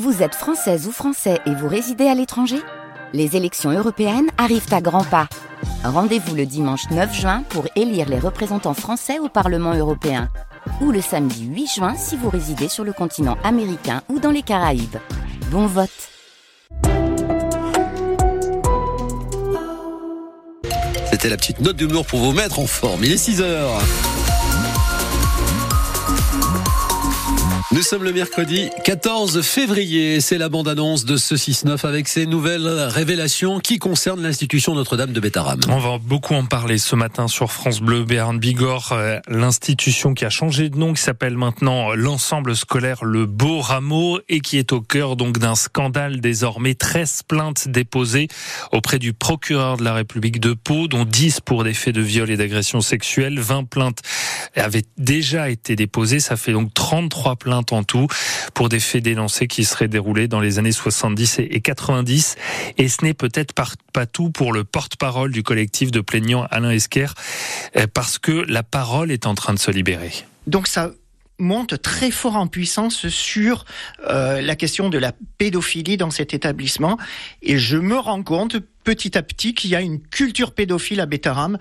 Vous êtes française ou français et vous résidez à l'étranger? Les élections européennes arrivent à grands pas. Rendez-vous le dimanche 9 juin pour élire les représentants français au Parlement européen. Ou le samedi 8 juin si vous résidez sur le continent américain ou dans les Caraïbes. Bon vote C'était la petite note d'humour pour vous mettre en forme. Il est 6 heures. Nous sommes le mercredi 14 février. C'est la bande-annonce de ce 6-9 avec ses nouvelles révélations qui concernent l'institution Notre-Dame de Bétarame. On va beaucoup en parler ce matin sur France Bleu, Béarn Bigorre, euh, l'institution qui a changé de nom, qui s'appelle maintenant l'ensemble scolaire Le Beau Rameau et qui est au cœur donc d'un scandale désormais 13 plaintes déposées auprès du procureur de la République de Pau, dont 10 pour des faits de viol et d'agression sexuelle. 20 plaintes avaient déjà été déposées. Ça fait donc 33 plaintes en tout pour des faits dénoncés qui seraient déroulés dans les années 70 et 90. Et ce n'est peut-être pas tout pour le porte-parole du collectif de plaignants Alain Esquer, euh, parce que la parole est en train de se libérer. Donc ça monte très fort en puissance sur euh, la question de la pédophilie dans cet établissement. Et je me rends compte petit à petit qu'il y a une culture pédophile à Bétaram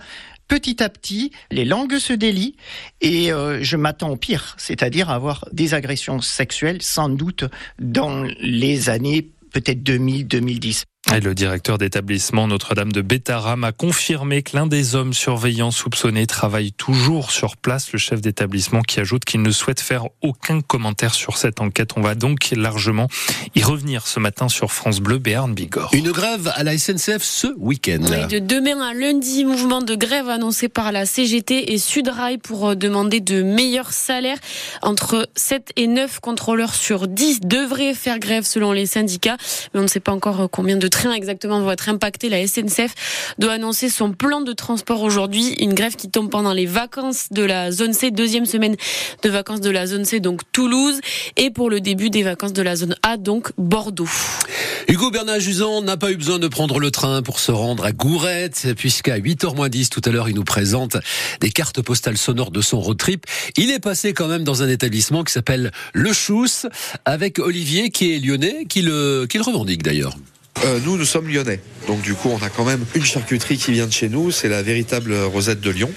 petit à petit, les langues se délient et euh, je m'attends au pire, c'est-à-dire avoir des agressions sexuelles sans doute dans les années peut-être 2000-2010. Et le directeur d'établissement Notre-Dame de Bétaram a confirmé que l'un des hommes surveillants soupçonnés travaille toujours sur place. Le chef d'établissement qui ajoute qu'il ne souhaite faire aucun commentaire sur cette enquête. On va donc largement y revenir ce matin sur France Bleu Béarn Bigorre. Une grève à la SNCF ce week-end. de demain à lundi, mouvement de grève annoncé par la CGT et Sudrail pour euh, demander de meilleurs salaires. Entre 7 et 9 contrôleurs sur 10 devraient faire grève selon les syndicats, mais on ne sait pas encore euh, combien de trains exactement vont être impactés. La SNCF doit annoncer son plan de transport aujourd'hui. Une grève qui tombe pendant les vacances de la zone C, deuxième semaine de vacances de la zone C, donc Toulouse, et pour le début des vacances de la zone A, donc Bordeaux. Hugo Bernard Jusan n'a pas eu besoin de prendre le train pour se rendre à Gourette, puisqu'à 8h moins 10 tout à l'heure, il nous présente des cartes postales sonores de son road trip. Il est passé quand même dans un établissement qui s'appelle Le Chousse, avec Olivier, qui est lyonnais, qui qui le revendique d'ailleurs. Euh, nous, nous sommes lyonnais. Donc du coup, on a quand même une charcuterie qui vient de chez nous. C'est la véritable Rosette de Lyon.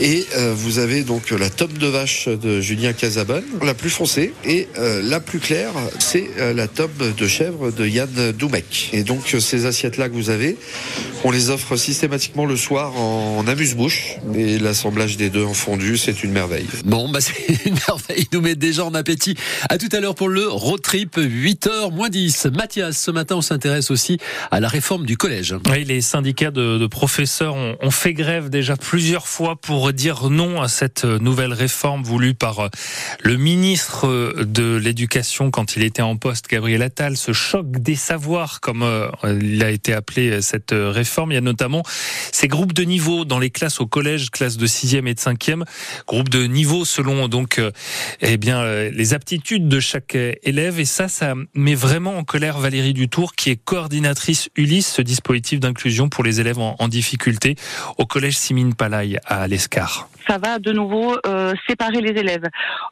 Et euh, vous avez donc la tome de vache de Julien Casabonne, la plus foncée. Et euh, la plus claire, c'est la tome de chèvre de Yann Doumec. Et donc ces assiettes-là que vous avez, on les offre systématiquement le soir en, amuse-bouche. Et l'assemblage des deux en fondu, c'est une merveille. Bon, bah c'est une merveille. Il nous met déjà en appétit. À tout à l'heure pour le road trip, 8h moins 10. Mathias, ce matin, on s'intéresse aussi à la réforme du collège. Oui, les syndicats de, de professeurs ont, ont, fait grève déjà plusieurs fois pour dire non à cette nouvelle réforme voulue par euh, le ministre de l'Éducation quand il était en poste, Gabriel Attal. Ce choc des savoirs, comme euh, il a été appelé euh, cette réforme. Il y a notamment ces groupes de niveau dans les classes au collège, classes de 6e et de 5e, groupes de niveau selon donc eh bien les aptitudes de chaque élève. Et ça, ça met vraiment en colère Valérie Dutour, qui est coordinatrice Ulysse, ce dispositif d'inclusion pour les élèves en, difficulté au collège Simine Palaille à ça va de nouveau euh, séparer les élèves.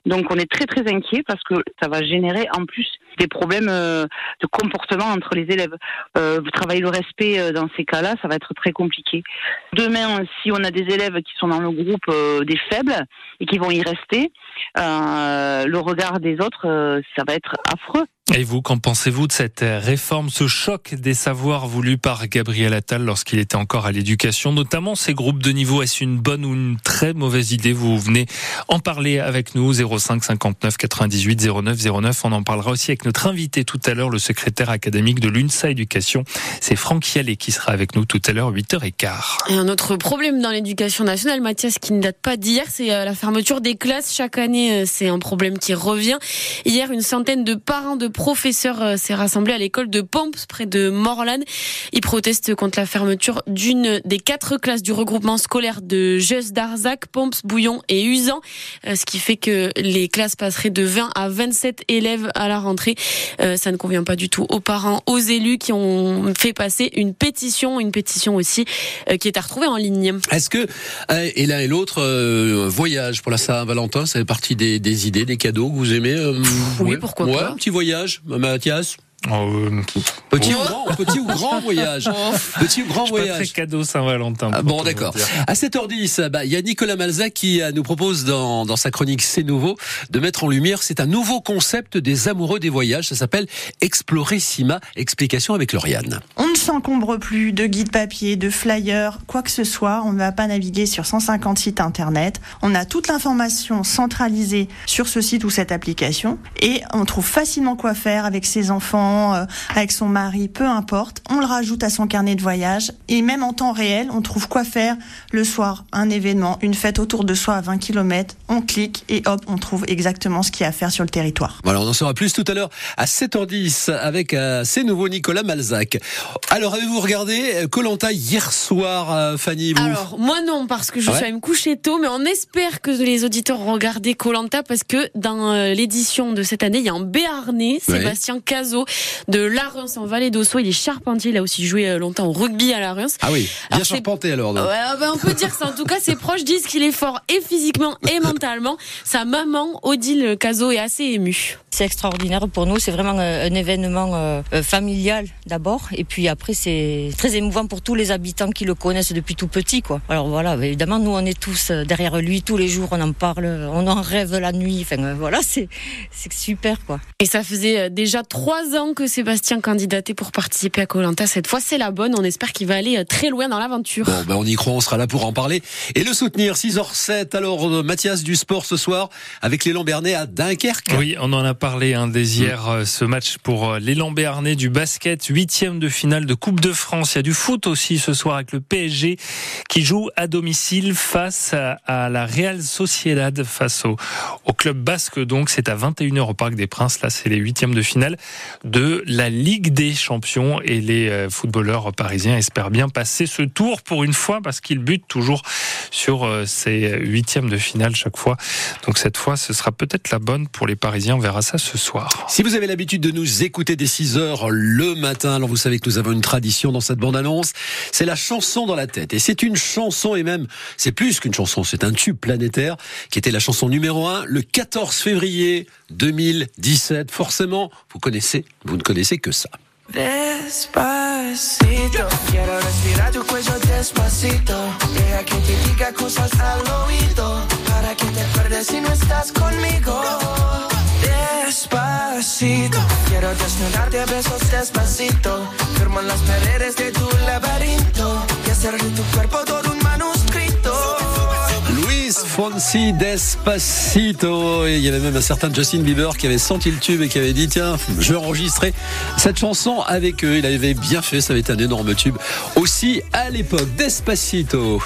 Donc on est très très inquiet parce que ça va générer en plus des problèmes euh, de comportement entre les élèves. Euh, vous travaillez le respect dans ces cas-là, ça va être très compliqué. Demain, si on a des élèves qui sont dans le groupe des faibles et qui vont y rester, le regard des autres, ça va être affreux. Et vous, qu'en pensez-vous de cette réforme, ce choc des savoirs voulu par Gabriel Attal lorsqu'il était encore à l'éducation, notamment ces groupes de niveau Est-ce une bonne ou une très mauvaise idée? Vous venez en parler avec nous, 05 59 98 09 09. On en parlera aussi avec notre invité tout à l'heure, le secrétaire académique de l'UNSA Éducation. C'est Franck Yallet qui sera avec nous tout à l'heure, 8h15. Et un autre problème dans l'éducation nationale, Mathias, qui ne date pas d'hier, c'est euh, la fermeture des classes. Chaque année, euh, c'est un problème qui revient. Hier, une centaine de parents de professeur euh, s'est rassemblé à l'école de Pomps, près de Morlan. Il proteste contre la fermeture d'une des quatre classes du regroupement scolaire de Jeus d'Arzac, Pomps, Bouillon et Usan, euh, ce qui fait que les classes passeraient de 20 à 27 élèves à la rentrée. Euh, ça ne convient pas du tout aux parents, aux élus qui ont fait passer une pétition, une pétition aussi qui est à retrouver en ligne. Est-ce que et l'un et l'autre voyage pour la Saint-Valentin, ça fait partie des, des, idées, des cadeaux que vous aimez Oui, pourquoi ouais, pas. Un petit voyage voyage, Mathias Oh, Petit ou grand, petit ou grand voyage. Petit ou grand je suis pas très voyage. cadeau Saint-Valentin. Ah, bon, d'accord. À 7h10, bah, il y a Nicolas Malzac qui euh, nous propose dans, dans sa chronique C'est nouveau de mettre en lumière, c'est un nouveau concept des amoureux des voyages. Ça s'appelle Explorissima. Explication avec Lauriane. On ne s'encombre plus de guides papier, de flyers, quoi que ce soit. On ne va pas naviguer sur 150 sites internet. On a toute l'information centralisée sur ce site ou cette application et on trouve facilement quoi faire avec ses enfants, euh, avec son mari, peu importe. On le rajoute à son carnet de voyage et même en temps réel, on trouve quoi faire le soir, un événement, une fête autour de soi à 20 km. On clique et hop, on trouve exactement ce qu'il y a à faire sur le territoire. Voilà, on en saura plus tout à l'heure à 7h10 avec euh, C'est nouveau Nicolas Malzac. Alors, avez-vous regardé Colanta hier soir, euh, Fanny vous? Alors, moi non, parce que je Ouais. suis allée me coucher tôt, mais on espère que les auditeurs ont regardé Colanta parce que dans euh, l'édition de cette année, il y a un béarnais, Ouais. Sébastien Cazot, de Larens en Vallée d'Ossau. Il est charpentier, il a aussi joué euh, longtemps au rugby à Larens. Ah oui, bien Alors, charpenté alors. Ouais, ben, on peut dire ça. En tout cas, ses proches disent qu'il est fort et physiquement et mentalement. Sa maman, Odile Cazot, est assez émue. C'est extraordinaire pour nous, c'est vraiment euh, un événement euh, familial d'abord, et puis après c'est très émouvant pour tous les habitants qui le connaissent depuis tout petit. Quoi. Alors voilà, évidemment nous on est tous derrière lui tous les jours, on en parle, on en rêve la nuit, enfin voilà, c'est c'est super quoi. Et ça faisait déjà trois ans que Sébastien candidatait pour participer à Colanta. Cette fois, c'est la bonne. On espère qu'il va aller euh, très loin dans l'aventure. Bon, ben on y croit, on sera là pour en parler et le soutenir. 6h07, alors euh, Mathias du sport ce soir avec l'élan Bernet à Dunkerque. Oui, on en a parlé hein, dès hier, euh, ce match pour l'élan béarnais du basket, huitième de finale de Coupe de France. Il y a du foot aussi ce soir avec le PSG qui joue à domicile face à, à la Real Sociedad, face au, au club basque. Donc c'est à 21h au Parc des Princes. Là, c'est les huitièmes de finale de la Ligue des Champions et les euh, footballeurs parisiens espèrent bien passer ce tour pour une fois parce qu'ils butent toujours sur euh, ces huitièmes de finale chaque fois. Donc cette fois, ce sera peut-être la bonne pour les Parisiens. On verra ça ce soir. Si vous avez l'habitude de nous écouter dès 6 heures le matin, alors vous savez que nous avons une tradition dans cette bande-annonce, c'est la chanson dans la tête. Et c'est une chanson, et même, c'est plus qu'une chanson, c'est un tube planétaire, qui était la chanson numéro 1 le 14 février 2017. Forcément, vous connaissez, vous ne connaissez que ça. Despacito, quiero respirar tu cuello despacito. Deja que te diga cosas al oído. Para que te acuerdes si no estás conmigo. Despacito, quiero desnudarte a besos despacito. Firmo las paredes de tu laberinto. Y hacer de tu cuerpo todo un manuscrito. Fonsi Despacito. Et il y avait même un certain Justin Bieber qui avait senti le tube et qui avait dit tiens, je vais enregistrer cette chanson avec eux. Il avait bien fait, ça avait été un énorme tube. Aussi à l'époque, Despacito.